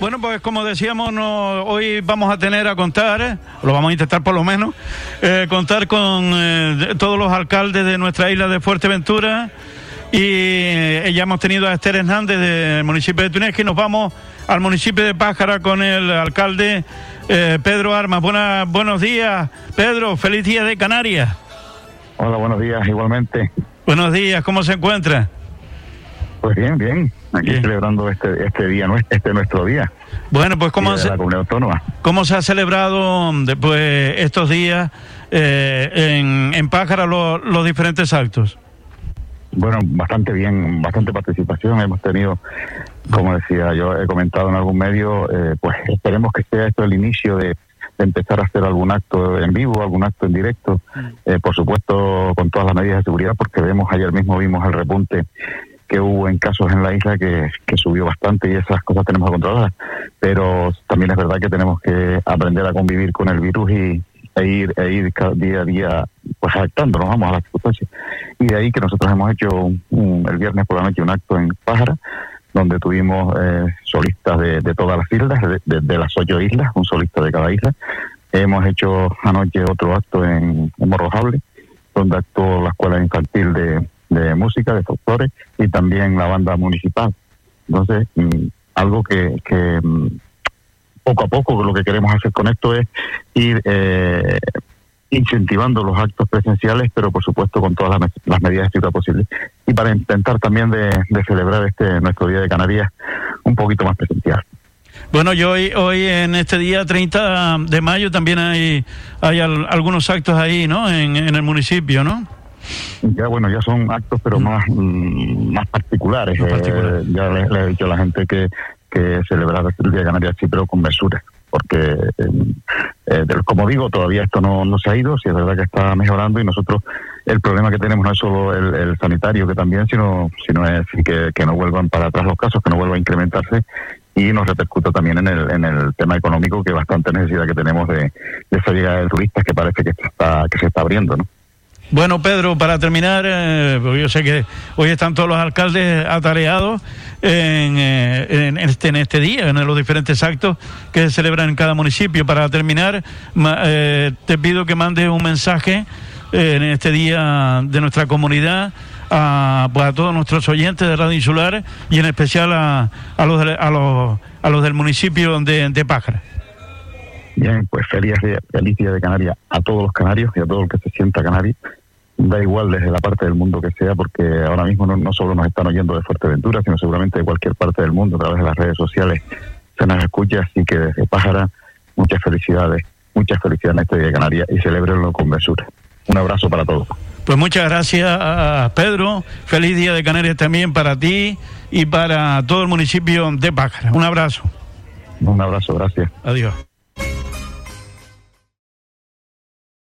Bueno, pues como decíamos, no, hoy vamos a tener a contar, eh, lo vamos a intentar por lo menos, eh, contar con eh, todos los alcaldes de nuestra isla de Fuerteventura y ya hemos tenido a Esther Hernández del municipio de Túnez y nos vamos al municipio de Pájara con el alcalde Pedro Armas. Buena, buenos días, Pedro, feliz día de Canarias. Hola, buenos días, igualmente. Buenos días, ¿cómo se encuentra? Pues bien, bien. Aquí Bien. celebrando este este día, este nuestro día. Bueno, pues ¿cómo se, la comunidad autónoma. ¿Cómo se ha celebrado después estos días eh, en, en Pájara lo- los diferentes actos? Bueno, bastante bien, bastante participación hemos tenido. Como decía, yo he comentado en algún medio, eh, pues esperemos que sea esto el inicio de, de empezar a hacer algún acto en vivo, algún acto en directo. Eh, por supuesto, con todas las medidas de seguridad, porque vemos ayer mismo vimos el repunte que hubo en casos en la isla que, subió bastante y esas cosas tenemos que controlarlas. Pero también es verdad que tenemos que aprender a convivir con el virus y e ir, e ir día a día pues adaptándonos, vamos a las circunstancias. Y de ahí que nosotros hemos hecho un- el viernes por la noche un acto en Pájara, donde tuvimos eh, solistas de, de todas las islas, de las ocho islas, un solista de cada isla. Hemos hecho anoche otro acto en, en Morrojable, donde actuó la Escuela Infantil de, de Música, de Folclore, y también la banda municipal. Entonces, mm, algo que, que mm, poco a poco lo que queremos hacer con esto es ir eh, incentivando los actos presenciales, pero por supuesto con todas las, me- las medidas de seguridad posibles. Y para intentar también de, de celebrar este nuestro Día de Canarias un poquito más presencial. Bueno, yo hoy, hoy en este día 30 de mayo también hay, hay al- algunos actos ahí, ¿no? En, en el municipio, ¿no? Ya bueno, ya son actos pero más mm, más particulares. Más particulares. Eh, ya le, le he dicho a la gente que, que celebrar el Día de Canarias sí, pero con mesura. Porque, eh, eh, como digo, todavía esto no, no se ha ido, sí es verdad que está mejorando y nosotros el problema que tenemos no es solo el, el sanitario, que también, sino, sino es que, que no vuelvan para atrás los casos, que no vuelva a incrementarse y nos repercuta también en el, en el tema económico, que bastante necesidad que tenemos de, de esa llegada de turistas que parece que, está, que se está abriendo, ¿no? Bueno, Pedro, para terminar, eh, yo sé que hoy están todos los alcaldes atareados en, eh, en este, en este día, en los diferentes actos que se celebran en cada municipio. Para terminar, ma- eh, te pido que mandes un mensaje eh, en este día de nuestra comunidad a, pues, a todos nuestros oyentes de Radio Insular y en especial a, a, los, a, los, a los del municipio de, de Pájara. Bien, pues feliz feliz día de Canarias a todos los canarios y a todo el que se sienta canario. Da igual desde la parte del mundo que sea, porque ahora mismo no, no solo nos están oyendo de Fuerteventura, sino seguramente de cualquier parte del mundo a través de las redes sociales se nos escucha. Así que desde Pájara, muchas felicidades, muchas felicidades en este día de Canarias y celebrenlo con mesura. Un abrazo para todos. Pues muchas gracias Pedro. Feliz día de Canarias también para ti y para todo el municipio de Pájara. Un abrazo. Un abrazo, gracias. Adiós.